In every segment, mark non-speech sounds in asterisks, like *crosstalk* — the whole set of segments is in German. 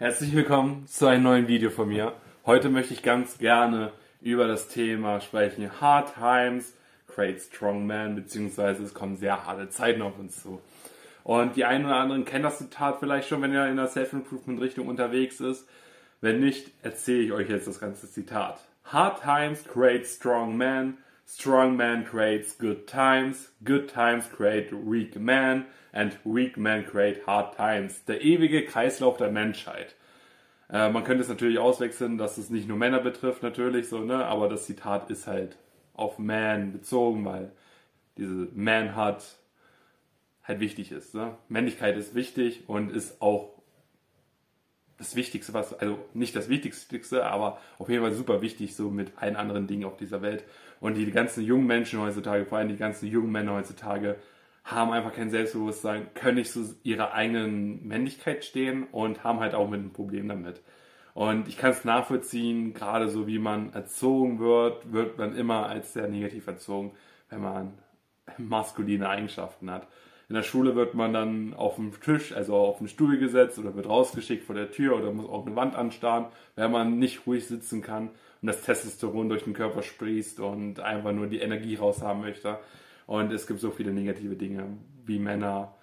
Herzlich willkommen zu einem neuen Video von mir. Heute möchte ich ganz gerne über das Thema sprechen. Hard Times create strong men, beziehungsweise es kommen sehr harte Zeiten auf uns zu. Und die einen oder anderen kennen das Zitat vielleicht schon, wenn ihr in der Self-Improvement-Richtung unterwegs ist. Wenn nicht, erzähle ich euch jetzt das ganze Zitat. Hard times create strong men, strong man creates good times, good times create weak men and weak men create hard times. Der ewige Kreislauf der Menschheit. Äh, man könnte es natürlich auswechseln, dass es nicht nur Männer betrifft, natürlich so, ne? Aber das Zitat ist halt auf Man bezogen, weil diese Man hat halt wichtig ist. Ne? Männlichkeit ist wichtig und ist auch das Wichtigste, was, also nicht das Wichtigste, aber auf jeden Fall super wichtig, so mit allen anderen Dingen auf dieser Welt. Und die ganzen jungen Menschen heutzutage, vor allem die ganzen jungen Männer heutzutage, haben einfach kein Selbstbewusstsein, können nicht zu ihrer eigenen Männlichkeit stehen und haben halt auch mit ein Problem damit. Und ich kann es nachvollziehen, gerade so wie man erzogen wird, wird man immer als sehr negativ erzogen, wenn man *laughs* maskuline Eigenschaften hat. In der Schule wird man dann auf dem Tisch, also auf den Stuhl gesetzt oder wird rausgeschickt vor der Tür oder muss auch eine Wand anstarren, wenn man nicht ruhig sitzen kann und das Testosteron durch den Körper sprießt und einfach nur die Energie raus haben möchte. Und es gibt so viele negative Dinge, wie Männer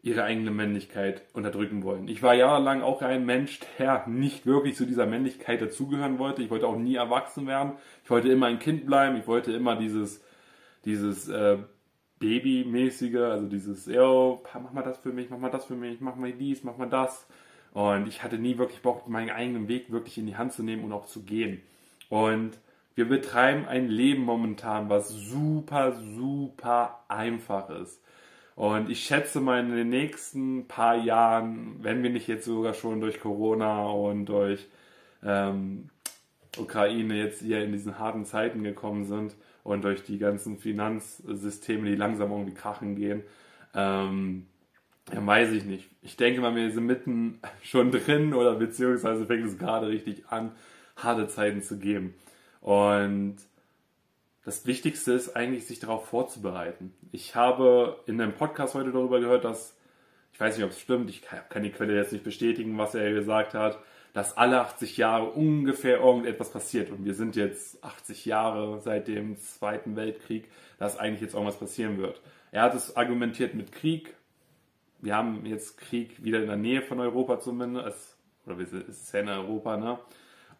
ihre eigene Männlichkeit unterdrücken wollen. Ich war jahrelang auch ein Mensch, der nicht wirklich zu dieser Männlichkeit dazugehören wollte. Ich wollte auch nie erwachsen werden. Ich wollte immer ein Kind bleiben. Ich wollte immer dieses, dieses äh, Babymäßige, also dieses, yo, mach mal das für mich, mach mal das für mich, mach mal dies, mach mal das. Und ich hatte nie wirklich Bock, meinen eigenen Weg wirklich in die Hand zu nehmen und auch zu gehen. Und wir betreiben ein Leben momentan, was super, super einfach ist. Und ich schätze mal in den nächsten paar Jahren, wenn wir nicht jetzt sogar schon durch Corona und durch ähm, Ukraine jetzt hier in diesen harten Zeiten gekommen sind, und durch die ganzen Finanzsysteme, die langsam irgendwie krachen gehen. Ähm, weiß ich nicht. Ich denke mal, wir sind mitten *laughs* schon drin oder beziehungsweise fängt es gerade richtig an, harte Zeiten zu geben. Und das Wichtigste ist eigentlich, sich darauf vorzubereiten. Ich habe in einem Podcast heute darüber gehört, dass, ich weiß nicht, ob es stimmt, ich kann die Quelle jetzt nicht bestätigen, was er gesagt hat, dass alle 80 Jahre ungefähr irgendetwas passiert. Und wir sind jetzt 80 Jahre seit dem Zweiten Weltkrieg, dass eigentlich jetzt irgendwas passieren wird. Er hat es argumentiert mit Krieg. Wir haben jetzt Krieg wieder in der Nähe von Europa zumindest. Oder es ist ja in Europa, ne?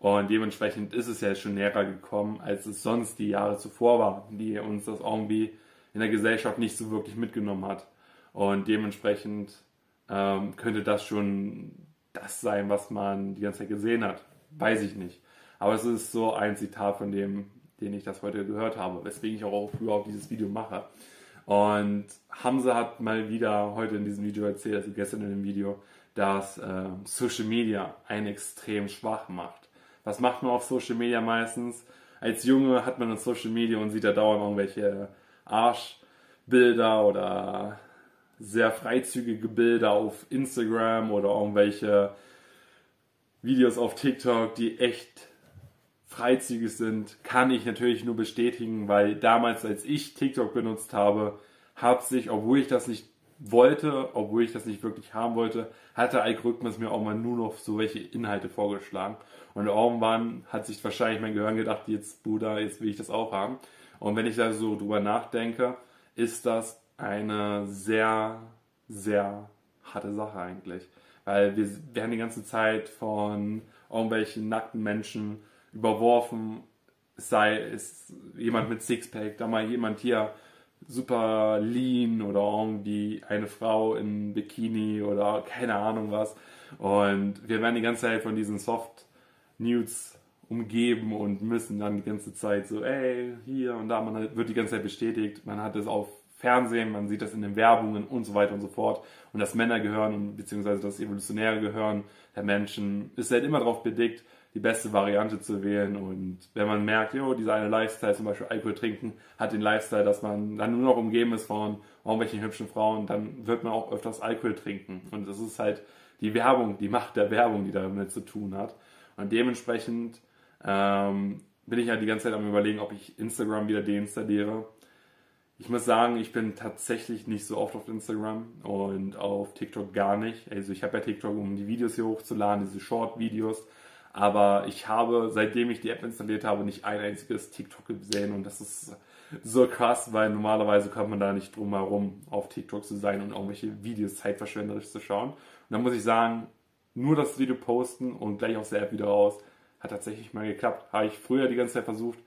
Und dementsprechend ist es ja schon näher gekommen, als es sonst die Jahre zuvor war, die uns das irgendwie in der Gesellschaft nicht so wirklich mitgenommen hat. Und dementsprechend ähm, könnte das schon das sein, was man die ganze Zeit gesehen hat. Weiß ich nicht. Aber es ist so ein Zitat von dem, den ich das heute gehört habe, weswegen ich auch früher auf dieses Video mache. Und Hamza hat mal wieder heute in diesem Video erzählt, also gestern in dem Video, dass äh, Social Media einen extrem schwach macht. Was macht man auf Social Media meistens? Als Junge hat man in Social Media und sieht da dauernd irgendwelche Arschbilder oder sehr freizügige Bilder auf Instagram oder irgendwelche Videos auf TikTok, die echt freizügig sind, kann ich natürlich nur bestätigen, weil damals, als ich TikTok benutzt habe, hat sich, obwohl ich das nicht wollte, obwohl ich das nicht wirklich haben wollte, hat der Algorithmus mir auch mal nur noch so welche Inhalte vorgeschlagen. Und irgendwann hat sich wahrscheinlich mein Gehirn gedacht, jetzt Bruder, jetzt will ich das auch haben. Und wenn ich da so drüber nachdenke, ist das eine sehr, sehr harte Sache eigentlich. Weil wir werden die ganze Zeit von irgendwelchen nackten Menschen überworfen, sei es jemand mit Sixpack, da mal jemand hier super lean oder irgendwie eine Frau in Bikini oder keine Ahnung was. Und wir werden die ganze Zeit von diesen Soft Nudes umgeben und müssen dann die ganze Zeit so, ey, hier und da, man wird die ganze Zeit bestätigt, man hat es auf Fernsehen, man sieht das in den Werbungen und so weiter und so fort. Und das Männergehirn beziehungsweise das evolutionäre Gehirn der Menschen ist halt immer darauf bedingt, die beste Variante zu wählen. Und wenn man merkt, jo, dieser eine Lifestyle, zum Beispiel Alkohol trinken, hat den Lifestyle, dass man dann nur noch umgeben ist von irgendwelchen hübschen Frauen, dann wird man auch öfters Alkohol trinken. Und das ist halt die Werbung, die Macht der Werbung, die damit zu tun hat. Und dementsprechend ähm, bin ich halt die ganze Zeit am überlegen, ob ich Instagram wieder deinstalliere ich muss sagen, ich bin tatsächlich nicht so oft auf Instagram und auf TikTok gar nicht. Also ich habe ja TikTok, um die Videos hier hochzuladen, diese Short-Videos. Aber ich habe, seitdem ich die App installiert habe, nicht ein einziges TikTok gesehen und das ist so krass, weil normalerweise kommt man da nicht drum herum, auf TikTok zu sein und irgendwelche Videos zeitverschwenderisch zu schauen. Und dann muss ich sagen, nur das Video posten und gleich aus der App wieder raus, hat tatsächlich mal geklappt. Habe ich früher die ganze Zeit versucht,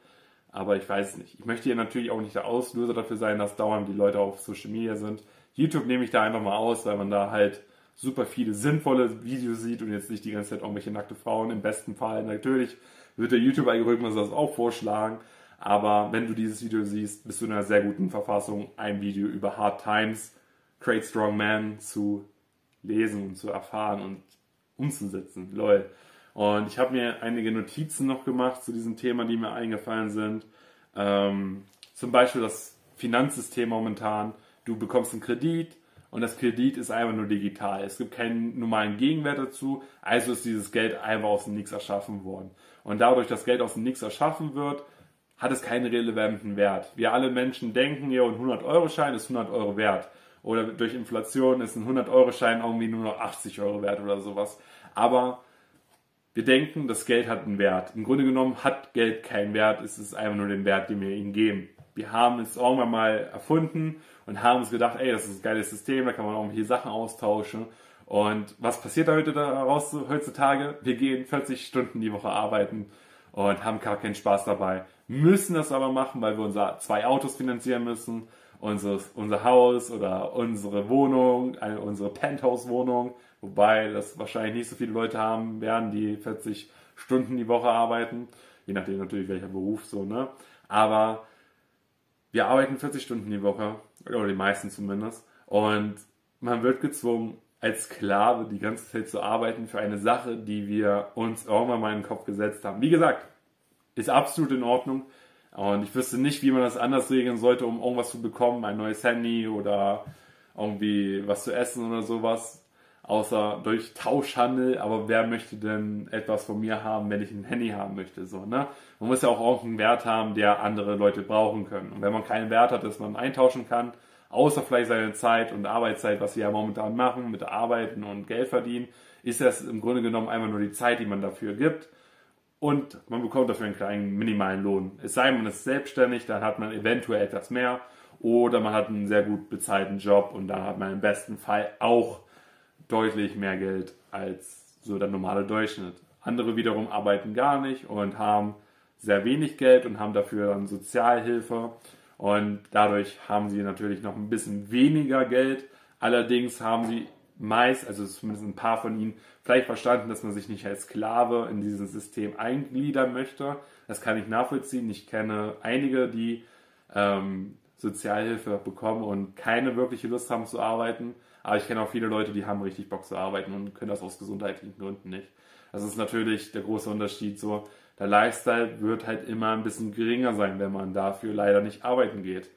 aber ich weiß nicht. Ich möchte hier natürlich auch nicht der Auslöser dafür sein, dass dauernd die Leute auf Social Media sind. YouTube nehme ich da einfach mal aus, weil man da halt super viele sinnvolle Videos sieht und jetzt nicht die ganze Zeit irgendwelche nackte Frauen. Im besten Fall natürlich wird der YouTube-Algorithmus das auch vorschlagen. Aber wenn du dieses Video siehst, bist du in einer sehr guten Verfassung, ein Video über Hard Times, Create Strong Man zu lesen und zu erfahren und umzusetzen. Lol. Und ich habe mir einige Notizen noch gemacht zu diesem Thema, die mir eingefallen sind. Ähm, zum Beispiel das Finanzsystem momentan. Du bekommst einen Kredit und das Kredit ist einfach nur digital. Es gibt keinen normalen Gegenwert dazu, also ist dieses Geld einfach aus dem Nichts erschaffen worden. Und dadurch, dass Geld aus dem Nichts erschaffen wird, hat es keinen relevanten Wert. Wir alle Menschen denken, ja, ein 100-Euro-Schein ist 100 Euro wert. Oder durch Inflation ist ein 100-Euro-Schein irgendwie nur noch 80 Euro wert oder sowas. Aber wir denken, das Geld hat einen Wert. Im Grunde genommen hat Geld keinen Wert, es ist einfach nur den Wert, den wir ihm geben. Wir haben es irgendwann mal erfunden und haben uns gedacht, ey, das ist ein geiles System, da kann man irgendwelche Sachen austauschen. Und was passiert da heute daraus heutzutage? Wir gehen 40 Stunden die Woche arbeiten und haben gar keinen Spaß dabei. Müssen das aber machen, weil wir unser zwei Autos finanzieren müssen, unser, unser Haus oder unsere Wohnung, unsere Penthouse-Wohnung Wobei das wahrscheinlich nicht so viele Leute haben werden, die 40 Stunden die Woche arbeiten. Je nachdem natürlich welcher Beruf so, ne? Aber wir arbeiten 40 Stunden die Woche, oder die meisten zumindest. Und man wird gezwungen, als Sklave die ganze Zeit zu arbeiten für eine Sache, die wir uns irgendwann mal in den Kopf gesetzt haben. Wie gesagt, ist absolut in Ordnung. Und ich wüsste nicht, wie man das anders regeln sollte, um irgendwas zu bekommen, ein neues Handy oder irgendwie was zu essen oder sowas außer durch Tauschhandel, aber wer möchte denn etwas von mir haben, wenn ich ein Handy haben möchte, so, ne? Man muss ja auch irgendeinen Wert haben, der andere Leute brauchen können. Und wenn man keinen Wert hat, dass man eintauschen kann, außer vielleicht seine Zeit und Arbeitszeit, was sie ja momentan machen, mit Arbeiten und Geld verdienen, ist das im Grunde genommen einfach nur die Zeit, die man dafür gibt. Und man bekommt dafür einen kleinen minimalen Lohn. Es sei denn, man ist selbstständig, dann hat man eventuell etwas mehr. Oder man hat einen sehr gut bezahlten Job und dann hat man im besten Fall auch deutlich mehr Geld als so der normale Durchschnitt. Andere wiederum arbeiten gar nicht und haben sehr wenig Geld und haben dafür dann Sozialhilfe und dadurch haben sie natürlich noch ein bisschen weniger Geld. Allerdings haben sie meist, also zumindest ein paar von ihnen, vielleicht verstanden, dass man sich nicht als Sklave in dieses System eingliedern möchte. Das kann ich nachvollziehen. Ich kenne einige, die ähm, Sozialhilfe bekommen und keine wirkliche Lust haben zu arbeiten. Aber ich kenne auch viele Leute, die haben richtig Bock zu arbeiten und können das aus gesundheitlichen Gründen nicht. Das ist natürlich der große Unterschied so. Der Lifestyle wird halt immer ein bisschen geringer sein, wenn man dafür leider nicht arbeiten geht.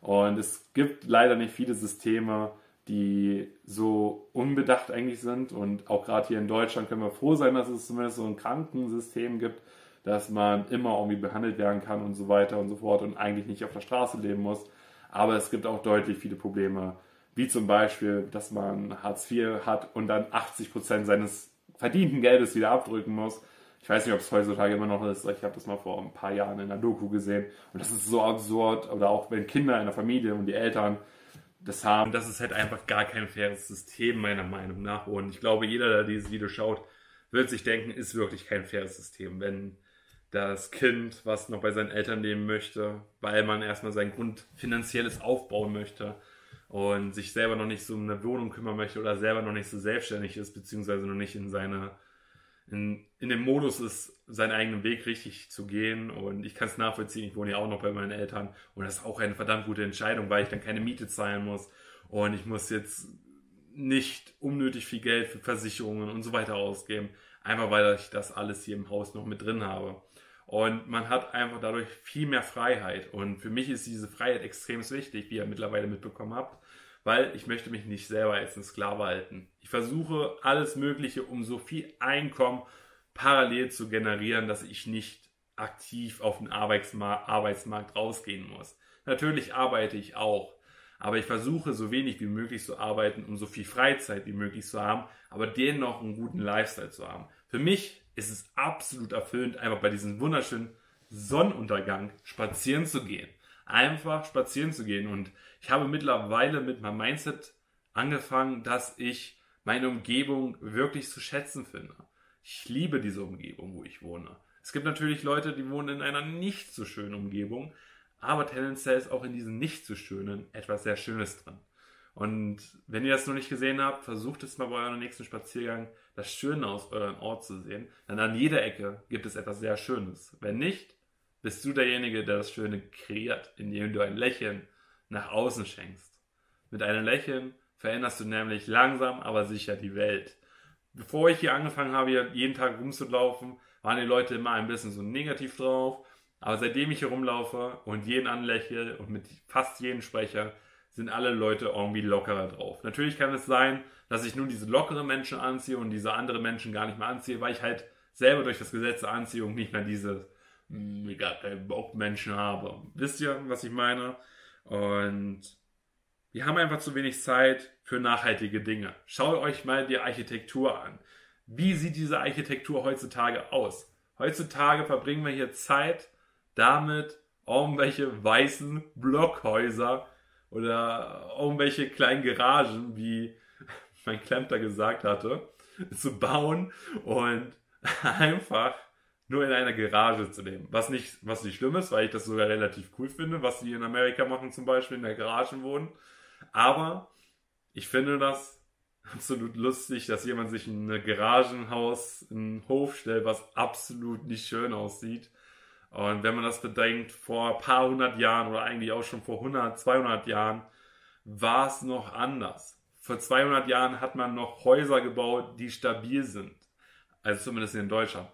Und es gibt leider nicht viele Systeme, die so unbedacht eigentlich sind. Und auch gerade hier in Deutschland können wir froh sein, dass es zumindest so ein Krankensystem gibt, dass man immer irgendwie behandelt werden kann und so weiter und so fort und eigentlich nicht auf der Straße leben muss. Aber es gibt auch deutlich viele Probleme, wie zum Beispiel, dass man Hartz IV hat und dann 80 Prozent seines verdienten Geldes wieder abdrücken muss. Ich weiß nicht, ob es heutzutage immer noch ist. Ich habe das mal vor ein paar Jahren in der Doku gesehen. Und das ist so absurd. Oder auch wenn Kinder in der Familie und die Eltern das haben. Das ist halt einfach gar kein faires System, meiner Meinung nach. Und ich glaube, jeder, der dieses Video schaut, wird sich denken, ist wirklich kein faires System. Wenn das Kind, was noch bei seinen Eltern leben möchte, weil man erstmal sein Grundfinanzielles aufbauen möchte, und sich selber noch nicht so um eine Wohnung kümmern möchte oder selber noch nicht so selbstständig ist, beziehungsweise noch nicht in seine, in, in dem Modus ist, seinen eigenen Weg richtig zu gehen. Und ich kann es nachvollziehen, ich wohne ja auch noch bei meinen Eltern und das ist auch eine verdammt gute Entscheidung, weil ich dann keine Miete zahlen muss und ich muss jetzt nicht unnötig viel Geld für Versicherungen und so weiter ausgeben, einfach weil ich das alles hier im Haus noch mit drin habe. Und man hat einfach dadurch viel mehr Freiheit. Und für mich ist diese Freiheit extrem wichtig, wie ihr mittlerweile mitbekommen habt, weil ich möchte mich nicht selber als ein Sklave halten. Ich versuche alles Mögliche, um so viel Einkommen parallel zu generieren, dass ich nicht aktiv auf den Arbeitsmarkt, Arbeitsmarkt rausgehen muss. Natürlich arbeite ich auch. Aber ich versuche so wenig wie möglich zu arbeiten, um so viel Freizeit wie möglich zu haben, aber dennoch einen guten Lifestyle zu haben. Für mich ist es absolut erfüllend, einfach bei diesem wunderschönen Sonnenuntergang spazieren zu gehen. Einfach spazieren zu gehen. Und ich habe mittlerweile mit meinem Mindset angefangen, dass ich meine Umgebung wirklich zu schätzen finde. Ich liebe diese Umgebung, wo ich wohne. Es gibt natürlich Leute, die wohnen in einer nicht so schönen Umgebung, aber tendenziell ist auch in diesen nicht so schönen etwas sehr Schönes drin. Und wenn ihr das noch nicht gesehen habt, versucht es mal bei eurem nächsten Spaziergang, das Schöne aus eurem Ort zu sehen. Denn an jeder Ecke gibt es etwas sehr Schönes. Wenn nicht, bist du derjenige, der das Schöne kreiert, indem du ein Lächeln nach außen schenkst. Mit einem Lächeln veränderst du nämlich langsam, aber sicher die Welt. Bevor ich hier angefangen habe, jeden Tag rumzulaufen, waren die Leute immer ein bisschen so negativ drauf aber seitdem ich hier rumlaufe und jeden anlächle und mit fast jedem spreche, sind alle Leute irgendwie lockerer drauf. Natürlich kann es sein, dass ich nun diese lockeren Menschen anziehe und diese anderen Menschen gar nicht mehr anziehe, weil ich halt selber durch das Gesetz der Anziehung nicht mehr diese gar keinen Bock Menschen habe. Wisst ihr, was ich meine? Und wir haben einfach zu wenig Zeit für nachhaltige Dinge. Schaut euch mal die Architektur an. Wie sieht diese Architektur heutzutage aus? Heutzutage verbringen wir hier Zeit damit irgendwelche weißen Blockhäuser oder irgendwelche kleinen Garagen, wie mein Klempter gesagt hatte, zu bauen und *laughs* einfach nur in einer Garage zu nehmen. Was nicht, was nicht schlimm ist, weil ich das sogar relativ cool finde, was die in Amerika machen, zum Beispiel in der Garage wohnen. Aber ich finde das absolut lustig, dass jemand sich in ein Garagenhaus, in einen Hof stellt, was absolut nicht schön aussieht und wenn man das bedenkt, vor ein paar hundert Jahren oder eigentlich auch schon vor 100, 200 Jahren, war es noch anders. Vor 200 Jahren hat man noch Häuser gebaut, die stabil sind. Also zumindest in Deutschland.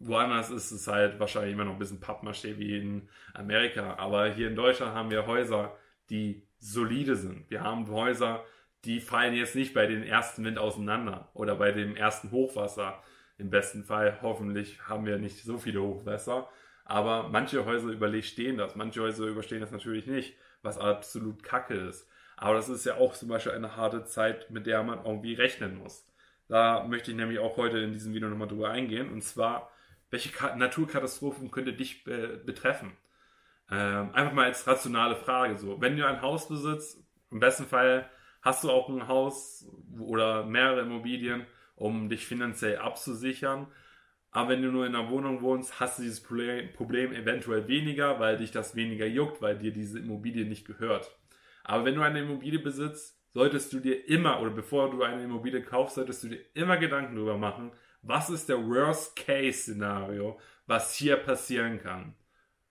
woanders ist es halt wahrscheinlich immer noch ein bisschen Pappmaché wie in Amerika. Aber hier in Deutschland haben wir Häuser, die solide sind. Wir haben Häuser, die fallen jetzt nicht bei den ersten Wind auseinander oder bei dem ersten Hochwasser. Im besten Fall, hoffentlich haben wir nicht so viele Hochwässer. Aber manche Häuser überstehen das, manche Häuser überstehen das natürlich nicht, was absolut kacke ist. Aber das ist ja auch zum Beispiel eine harte Zeit, mit der man irgendwie rechnen muss. Da möchte ich nämlich auch heute in diesem Video nochmal drüber eingehen. Und zwar, welche Naturkatastrophen könnte dich äh, betreffen? Ähm, einfach mal als rationale Frage so. Wenn du ein Haus besitzt, im besten Fall hast du auch ein Haus oder mehrere Immobilien, um dich finanziell abzusichern. Aber wenn du nur in einer Wohnung wohnst, hast du dieses Problem eventuell weniger, weil dich das weniger juckt, weil dir diese Immobilie nicht gehört. Aber wenn du eine Immobilie besitzt, solltest du dir immer, oder bevor du eine Immobilie kaufst, solltest du dir immer Gedanken darüber machen, was ist der Worst-Case-Szenario, was hier passieren kann.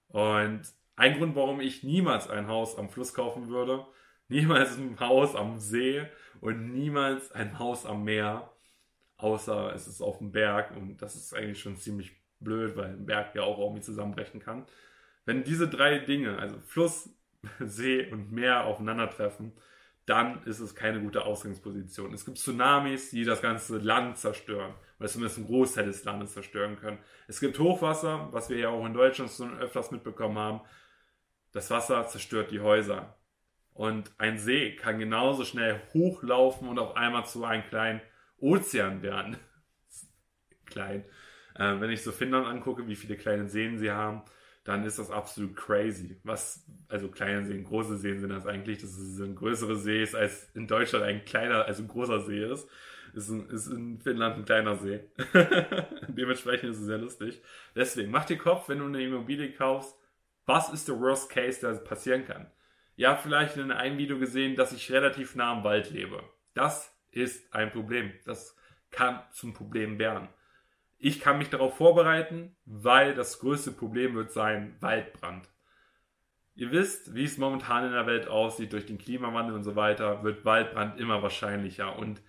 Und ein Grund, warum ich niemals ein Haus am Fluss kaufen würde, *laughs* niemals ein Haus am See und niemals ein Haus am Meer, außer es ist auf dem Berg und das ist eigentlich schon ziemlich blöd, weil ein Berg ja auch irgendwie zusammenbrechen kann. Wenn diese drei Dinge, also Fluss, *laughs* See und Meer aufeinandertreffen, dann ist es keine gute Ausgangsposition. Es gibt Tsunamis, die das ganze Land zerstören, oder zumindest einen Großteil des Landes zerstören können. Es gibt Hochwasser, was wir ja auch in Deutschland schon öfters mitbekommen haben. Das Wasser zerstört die Häuser. Und ein See kann genauso schnell hochlaufen und auf einmal zu einem kleinen Ozean werden. *laughs* Klein. Äh, wenn ich so Finnland angucke, wie viele kleine Seen sie haben, dann ist das absolut crazy. Was, also kleine Seen, große Seen sind das eigentlich, dass es ein größere See ist, als in Deutschland ein kleiner, also ein großer See ist. Ist in, ist in Finnland ein kleiner See. *laughs* Dementsprechend ist es sehr lustig. Deswegen, mach dir Kopf, wenn du eine Immobilie kaufst, was ist der Worst Case, der passieren kann? Ja, vielleicht in einem Video gesehen, dass ich relativ nah am Wald lebe. Das ist ein Problem. Das kann zum Problem werden. Ich kann mich darauf vorbereiten, weil das größte Problem wird sein Waldbrand. Ihr wisst, wie es momentan in der Welt aussieht, durch den Klimawandel und so weiter, wird Waldbrand immer wahrscheinlicher. Und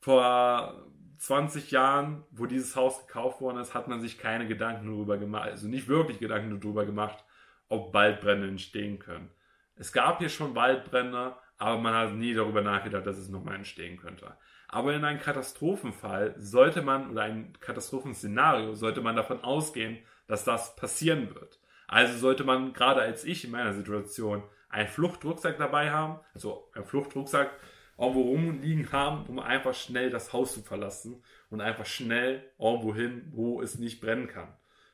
vor 20 Jahren, wo dieses Haus gekauft worden ist, hat man sich keine Gedanken darüber gemacht, also nicht wirklich Gedanken darüber gemacht, ob Waldbrände entstehen können. Es gab hier schon Waldbrände, aber man hat nie darüber nachgedacht, dass es nochmal entstehen könnte. Aber in einem Katastrophenfall sollte man, oder ein Katastrophenszenario, sollte man davon ausgehen, dass das passieren wird. Also sollte man gerade als ich in meiner Situation einen Fluchtrucksack dabei haben, also einen Fluchtrucksack irgendwo rumliegen haben, um einfach schnell das Haus zu verlassen und einfach schnell irgendwo hin, wo es nicht brennen kann.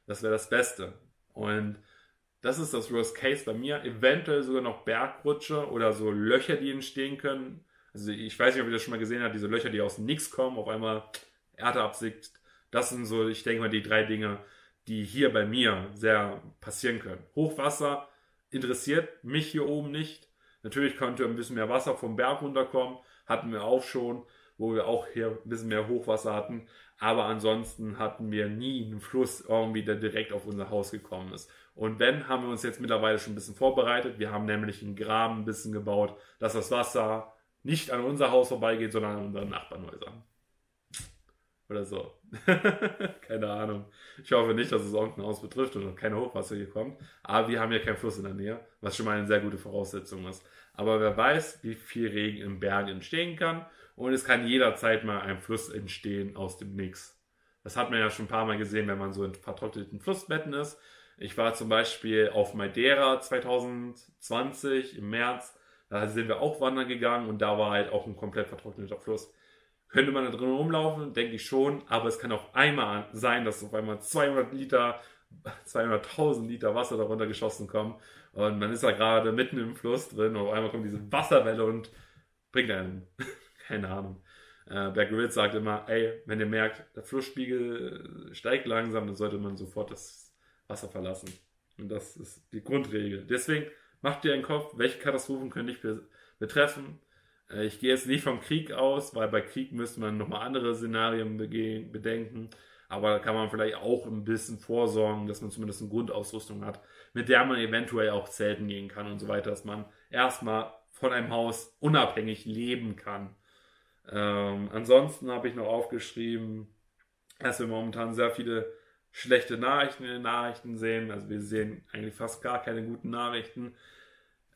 Das wäre das Beste. Und das ist das Worst Case bei mir. Eventuell sogar noch Bergrutsche oder so Löcher, die entstehen können. Also ich weiß nicht, ob ihr das schon mal gesehen habt, diese Löcher, die aus Nix kommen, auf einmal Erde absickt. Das sind so, ich denke mal, die drei Dinge, die hier bei mir sehr passieren können. Hochwasser interessiert mich hier oben nicht. Natürlich könnte ein bisschen mehr Wasser vom Berg runterkommen, hatten wir auch schon, wo wir auch hier ein bisschen mehr Hochwasser hatten. Aber ansonsten hatten wir nie einen Fluss irgendwie, der direkt auf unser Haus gekommen ist. Und wenn, haben wir uns jetzt mittlerweile schon ein bisschen vorbereitet. Wir haben nämlich einen Graben ein bisschen gebaut, dass das Wasser nicht an unser Haus vorbeigeht, sondern an unseren Nachbarnhäusern. Oder so. *laughs* keine Ahnung. Ich hoffe nicht, dass es irgendein Haus betrifft und keine Hochwasser hier kommt. Aber wir haben ja keinen Fluss in der Nähe, was schon mal eine sehr gute Voraussetzung ist. Aber wer weiß, wie viel Regen im Berg entstehen kann. Und es kann jederzeit mal ein Fluss entstehen aus dem Nix. Das hat man ja schon ein paar Mal gesehen, wenn man so in vertrockneten Flussbetten ist. Ich war zum Beispiel auf Madeira 2020 im März. Da sind wir auch wandern gegangen und da war halt auch ein komplett vertrockneter Fluss. Könnte man da drin rumlaufen? Denke ich schon. Aber es kann auch einmal sein, dass auf einmal 200 Liter, 200.000 Liter Wasser darunter geschossen kommen. Und man ist da gerade mitten im Fluss drin und auf einmal kommt diese Wasserwelle und bringt einen. *laughs* Keine Ahnung. Äh, Bear sagt immer, ey, wenn ihr merkt, der Flussspiegel steigt langsam, dann sollte man sofort das Wasser verlassen. Und das ist die Grundregel. Deswegen macht dir einen Kopf, welche Katastrophen können dich betreffen. Äh, ich gehe jetzt nicht vom Krieg aus, weil bei Krieg müsste man nochmal andere Szenarien bedenken. Aber da kann man vielleicht auch ein bisschen vorsorgen, dass man zumindest eine Grundausrüstung hat, mit der man eventuell auch zelten gehen kann und so weiter, dass man erstmal von einem Haus unabhängig leben kann. Ähm, ansonsten habe ich noch aufgeschrieben, dass wir momentan sehr viele schlechte Nachrichten in den Nachrichten sehen. Also wir sehen eigentlich fast gar keine guten Nachrichten.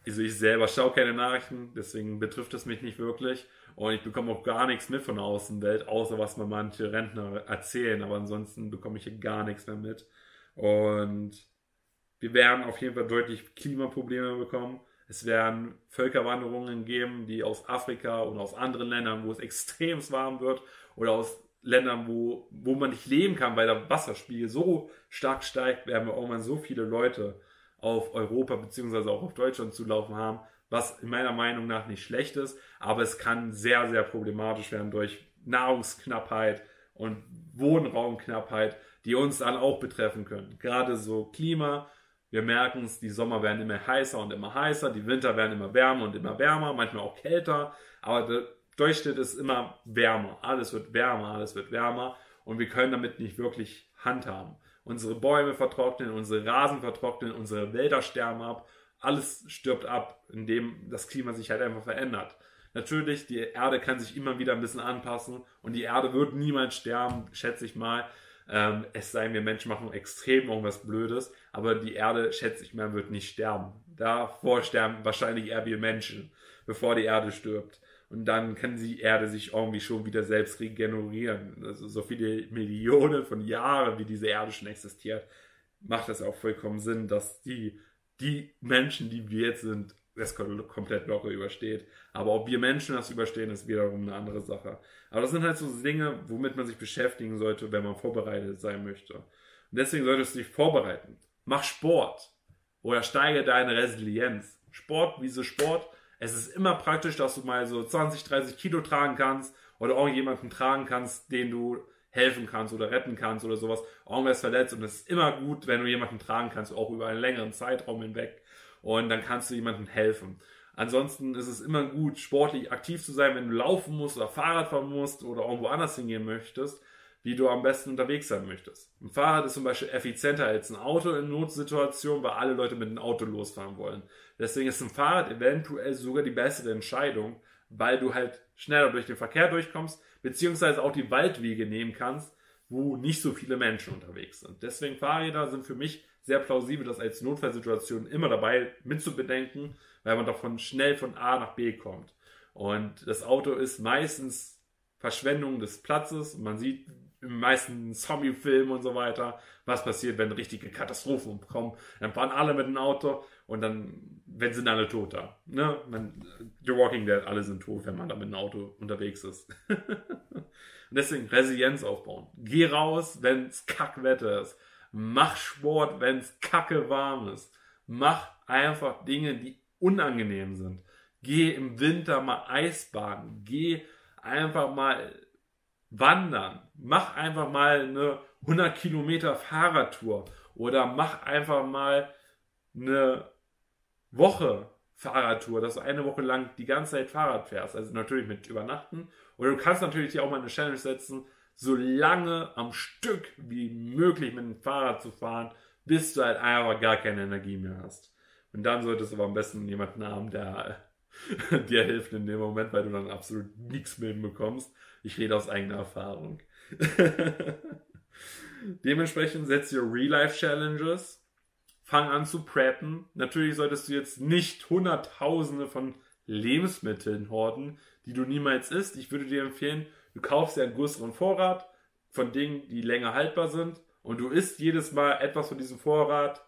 Also ich selber schaue keine Nachrichten, deswegen betrifft es mich nicht wirklich. Und ich bekomme auch gar nichts mit von der Außenwelt, außer was mir manche Rentner erzählen. Aber ansonsten bekomme ich hier gar nichts mehr mit. Und wir werden auf jeden Fall deutlich Klimaprobleme bekommen. Es werden Völkerwanderungen geben, die aus Afrika und aus anderen Ländern, wo es *laughs* extrem warm wird, oder aus Ländern, wo, wo man nicht leben kann, weil der Wasserspiegel so stark steigt, werden wir irgendwann so viele Leute auf Europa beziehungsweise auch auf Deutschland zulaufen haben, was in meiner Meinung nach nicht schlecht ist, aber es kann sehr, sehr problematisch werden durch Nahrungsknappheit und Wohnraumknappheit, die uns dann auch betreffen können. Gerade so Klima, wir merken es, die Sommer werden immer heißer und immer heißer, die Winter werden immer wärmer und immer wärmer, manchmal auch kälter, aber Durchschnitt ist immer wärmer. Alles wird wärmer, alles wird wärmer und wir können damit nicht wirklich handhaben unsere Bäume vertrocknen, unsere Rasen vertrocknen, unsere Wälder sterben ab, alles stirbt ab, indem das Klima sich halt einfach verändert. Natürlich, die Erde kann sich immer wieder ein bisschen anpassen und die Erde wird niemals sterben, schätze ich mal. Ähm, es sei wir Menschen machen extrem irgendwas Blödes, aber die Erde, schätze ich mal, wird nicht sterben. Davor sterben wahrscheinlich eher wir Menschen, bevor die Erde stirbt. Und dann kann die Erde sich irgendwie schon wieder selbst regenerieren. Also so viele Millionen von Jahren, wie diese Erde schon existiert, macht das auch vollkommen Sinn, dass die, die Menschen, die wir jetzt sind, das komplett locker übersteht. Aber ob wir Menschen das überstehen, ist wiederum eine andere Sache. Aber das sind halt so Dinge, womit man sich beschäftigen sollte, wenn man vorbereitet sein möchte. Und deswegen solltest du dich vorbereiten. Mach Sport. Oder steige deine Resilienz. Sport, wie so Sport, es ist immer praktisch, dass du mal so 20, 30 Kilo tragen kannst oder auch jemanden tragen kannst, den du helfen kannst oder retten kannst oder sowas. Irgendwer ist verletzt und es ist immer gut, wenn du jemanden tragen kannst, auch über einen längeren Zeitraum hinweg. Und dann kannst du jemandem helfen. Ansonsten ist es immer gut, sportlich aktiv zu sein, wenn du laufen musst oder Fahrrad fahren musst oder irgendwo anders hingehen möchtest, wie du am besten unterwegs sein möchtest. Ein Fahrrad ist zum Beispiel effizienter als ein Auto in Notsituationen, weil alle Leute mit einem Auto losfahren wollen. Deswegen ist ein Fahrrad eventuell sogar die bessere Entscheidung, weil du halt schneller durch den Verkehr durchkommst, beziehungsweise auch die Waldwege nehmen kannst, wo nicht so viele Menschen unterwegs sind. Deswegen Fahrräder sind für mich sehr plausibel, das als Notfallsituation immer dabei mitzubedenken, weil man davon schnell von A nach B kommt. Und das Auto ist meistens Verschwendung des Platzes. Man sieht, im meisten Zombie-Filmen und so weiter, was passiert, wenn richtige Katastrophen kommen. Dann fahren alle mit dem Auto und dann, wenn sind alle tot da. Ne? Man, The Walking Dead, alle sind tot, wenn man da mit dem Auto unterwegs ist. *laughs* und deswegen Resilienz aufbauen. Geh raus, wenn es Kackwetter ist. Mach Sport, wenn es kacke warm ist. Mach einfach Dinge, die unangenehm sind. Geh im Winter mal Eisbaden. Geh einfach mal wandern. Mach einfach mal eine 100 Kilometer Fahrradtour. Oder mach einfach mal eine Woche Fahrradtour, dass du eine Woche lang die ganze Zeit Fahrrad fährst. Also natürlich mit Übernachten. Oder du kannst natürlich auch mal eine Challenge setzen, so lange am Stück wie möglich mit dem Fahrrad zu fahren, bis du halt einfach gar keine Energie mehr hast. Und dann solltest du aber am besten jemanden haben, der *laughs* dir hilft in dem Moment, weil du dann absolut nichts mehr bekommst. Ich rede aus eigener Erfahrung. *laughs* Dementsprechend setzt dir Real-Life-Challenges. Fang an zu preppen. Natürlich solltest du jetzt nicht Hunderttausende von Lebensmitteln horten, die du niemals isst. Ich würde dir empfehlen, du kaufst dir einen größeren Vorrat von Dingen, die länger haltbar sind und du isst jedes Mal etwas von diesem Vorrat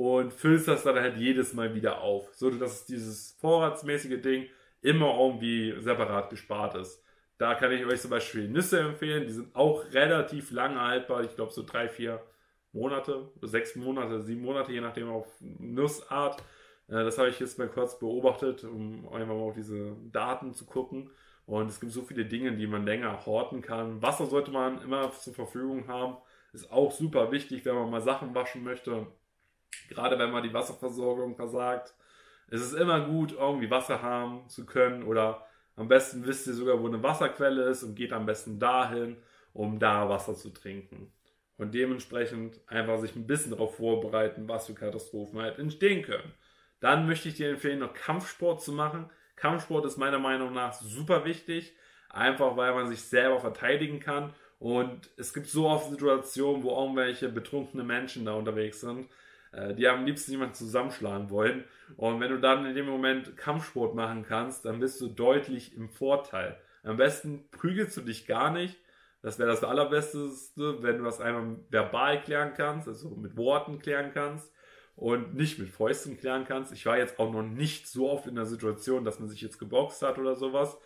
und füllst das dann halt jedes Mal wieder auf, so dass dieses vorratsmäßige Ding immer irgendwie separat gespart ist. Da kann ich euch zum Beispiel Nüsse empfehlen, die sind auch relativ lange haltbar, ich glaube so drei, vier Monate, sechs Monate, sieben Monate, je nachdem auf Nussart. Äh, das habe ich jetzt mal kurz beobachtet, um einfach mal auf diese Daten zu gucken. Und es gibt so viele Dinge, die man länger horten kann. Wasser sollte man immer zur Verfügung haben. Ist auch super wichtig, wenn man mal Sachen waschen möchte. Gerade wenn man die Wasserversorgung versagt. Es ist immer gut, irgendwie Wasser haben zu können. Oder am besten wisst ihr sogar, wo eine Wasserquelle ist und geht am besten dahin, um da Wasser zu trinken. Und dementsprechend einfach sich ein bisschen darauf vorbereiten, was für Katastrophen halt entstehen können. Dann möchte ich dir empfehlen, noch Kampfsport zu machen. Kampfsport ist meiner Meinung nach super wichtig, einfach weil man sich selber verteidigen kann und es gibt so oft Situationen, wo irgendwelche betrunkene Menschen da unterwegs sind, äh, die am liebsten jemanden zusammenschlagen wollen. Und wenn du dann in dem Moment Kampfsport machen kannst, dann bist du deutlich im Vorteil. Am besten prügelst du dich gar nicht. Das wäre das Allerbeste, wenn du das einmal verbal klären kannst, also mit Worten klären kannst und nicht mit Fäusten klären kannst. Ich war jetzt auch noch nicht so oft in der Situation, dass man sich jetzt geboxt hat oder sowas.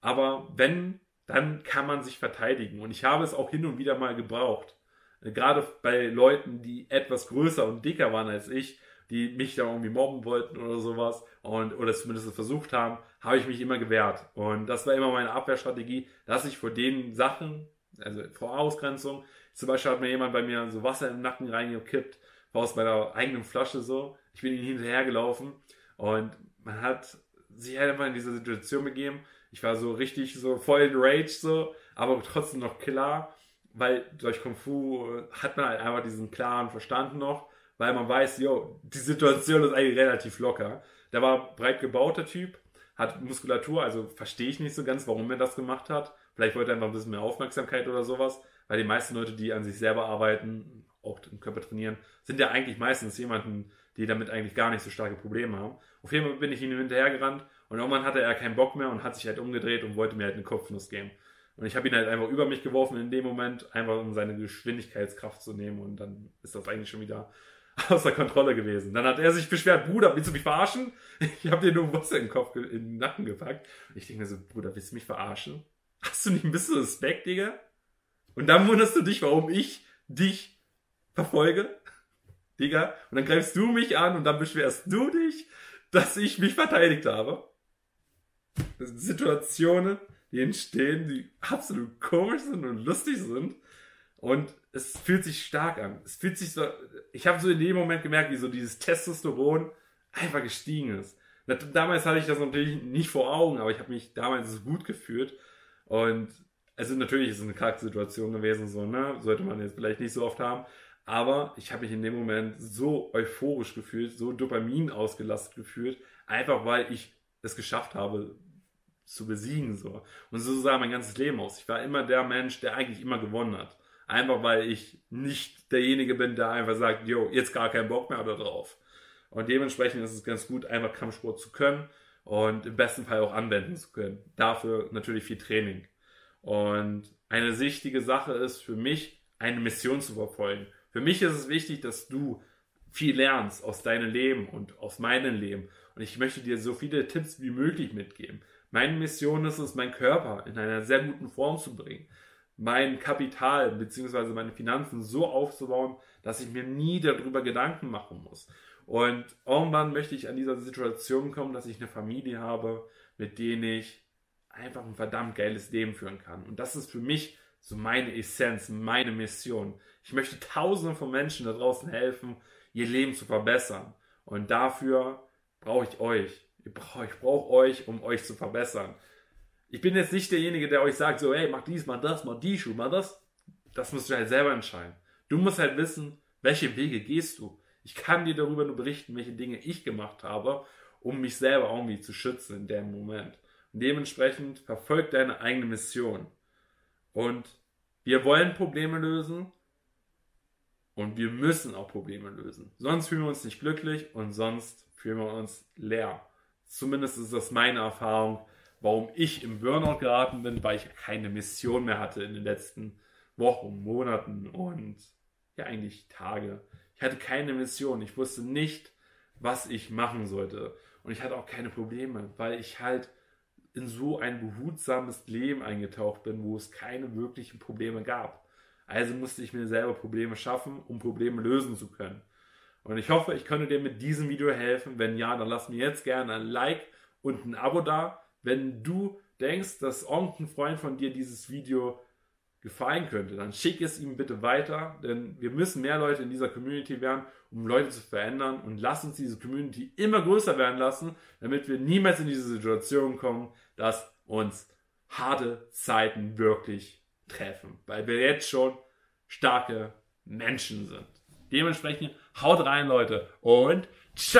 Aber wenn dann kann man sich verteidigen. Und ich habe es auch hin und wieder mal gebraucht. Gerade bei Leuten, die etwas größer und dicker waren als ich, die mich da irgendwie mobben wollten oder sowas und oder zumindest versucht haben, habe ich mich immer gewehrt. Und das war immer meine Abwehrstrategie, dass ich vor den Sachen, also vor Ausgrenzung, zum Beispiel hat mir jemand bei mir so Wasser im Nacken reingekippt, war aus meiner eigenen Flasche so. Ich bin ihm hinterhergelaufen und man hat sich halt einfach in diese Situation begeben ich war so richtig so voll in Rage so, aber trotzdem noch klar, weil durch Kung Fu hat man halt einfach diesen klaren Verstand noch, weil man weiß, yo, die Situation ist eigentlich relativ locker. Der war breit gebauter Typ, hat Muskulatur, also verstehe ich nicht so ganz, warum er das gemacht hat. Vielleicht wollte er einfach ein bisschen mehr Aufmerksamkeit oder sowas, weil die meisten Leute, die an sich selber arbeiten, auch den Körper trainieren, sind ja eigentlich meistens jemanden, die damit eigentlich gar nicht so starke Probleme haben. Auf jeden Fall bin ich ihm hinterhergerannt und irgendwann hatte er keinen Bock mehr und hat sich halt umgedreht und wollte mir halt eine Kopfnuss geben. Und ich habe ihn halt einfach über mich geworfen in dem Moment, einfach um seine Geschwindigkeitskraft zu nehmen. Und dann ist das eigentlich schon wieder *laughs* außer Kontrolle gewesen. Dann hat er sich beschwert, Bruder, willst du mich verarschen? Ich habe dir nur Wasser in den Kopf, in den Nacken gepackt. Und ich denke mir so, Bruder, willst du mich verarschen? Hast du nicht ein bisschen Respekt, Digga? Und dann wunderst du dich, warum ich dich verfolge? Digga. Und dann greifst du mich an und dann beschwerst du dich, dass ich mich verteidigt habe. Situationen, die entstehen, die absolut komisch sind und lustig sind. Und es fühlt sich stark an. Es fühlt sich so, ich habe so in dem Moment gemerkt, wie so dieses Testosteron einfach gestiegen ist. Damals hatte ich das natürlich nicht vor Augen, aber ich habe mich damals so gut gefühlt. Und also natürlich ist es eine kranke Situation gewesen, so, ne? Sollte man jetzt vielleicht nicht so oft haben. Aber ich habe mich in dem Moment so euphorisch gefühlt, so Dopamin ausgelastet gefühlt, einfach weil ich es geschafft habe, zu besiegen. So. Und so sah mein ganzes Leben aus. Ich war immer der Mensch, der eigentlich immer gewonnen hat. Einfach weil ich nicht derjenige bin, der einfach sagt, jo, jetzt gar keinen Bock mehr drauf. Und dementsprechend ist es ganz gut, einfach Kampfsport zu können und im besten Fall auch anwenden zu können. Dafür natürlich viel Training. Und eine wichtige Sache ist für mich, eine Mission zu verfolgen. Für mich ist es wichtig, dass du viel lernst aus deinem Leben und aus meinem Leben. Und ich möchte dir so viele Tipps wie möglich mitgeben. Meine Mission ist es, meinen Körper in einer sehr guten Form zu bringen. Mein Kapital bzw. meine Finanzen so aufzubauen, dass ich mir nie darüber Gedanken machen muss. Und irgendwann möchte ich an dieser Situation kommen, dass ich eine Familie habe, mit denen ich einfach ein verdammt geiles Leben führen kann. Und das ist für mich so meine Essenz, meine Mission. Ich möchte tausenden von Menschen da draußen helfen, ihr Leben zu verbessern. Und dafür brauche ich euch. Ich brauche brauch euch, um euch zu verbessern. Ich bin jetzt nicht derjenige, der euch sagt, so, hey, mach dies, mach das, mach die Schuhe, mach das. Das musst du halt selber entscheiden. Du musst halt wissen, welche Wege gehst du. Ich kann dir darüber nur berichten, welche Dinge ich gemacht habe, um mich selber irgendwie zu schützen in dem Moment. Und dementsprechend verfolg deine eigene Mission. Und wir wollen Probleme lösen und wir müssen auch Probleme lösen. Sonst fühlen wir uns nicht glücklich und sonst fühlen wir uns leer. Zumindest ist das meine Erfahrung, warum ich im Burnout geraten bin, weil ich keine Mission mehr hatte in den letzten Wochen, Monaten und ja eigentlich Tage. Ich hatte keine Mission. Ich wusste nicht, was ich machen sollte. Und ich hatte auch keine Probleme, weil ich halt in so ein behutsames Leben eingetaucht bin, wo es keine wirklichen Probleme gab. Also musste ich mir selber Probleme schaffen, um Probleme lösen zu können. Und ich hoffe, ich konnte dir mit diesem Video helfen. Wenn ja, dann lass mir jetzt gerne ein Like und ein Abo da. Wenn du denkst, dass irgendein Freund von dir dieses Video gefallen könnte, dann schick es ihm bitte weiter, denn wir müssen mehr Leute in dieser Community werden, um Leute zu verändern und lass uns diese Community immer größer werden lassen, damit wir niemals in diese Situation kommen, dass uns harte Zeiten wirklich treffen, weil wir jetzt schon starke Menschen sind. Dementsprechend haut rein, Leute, und!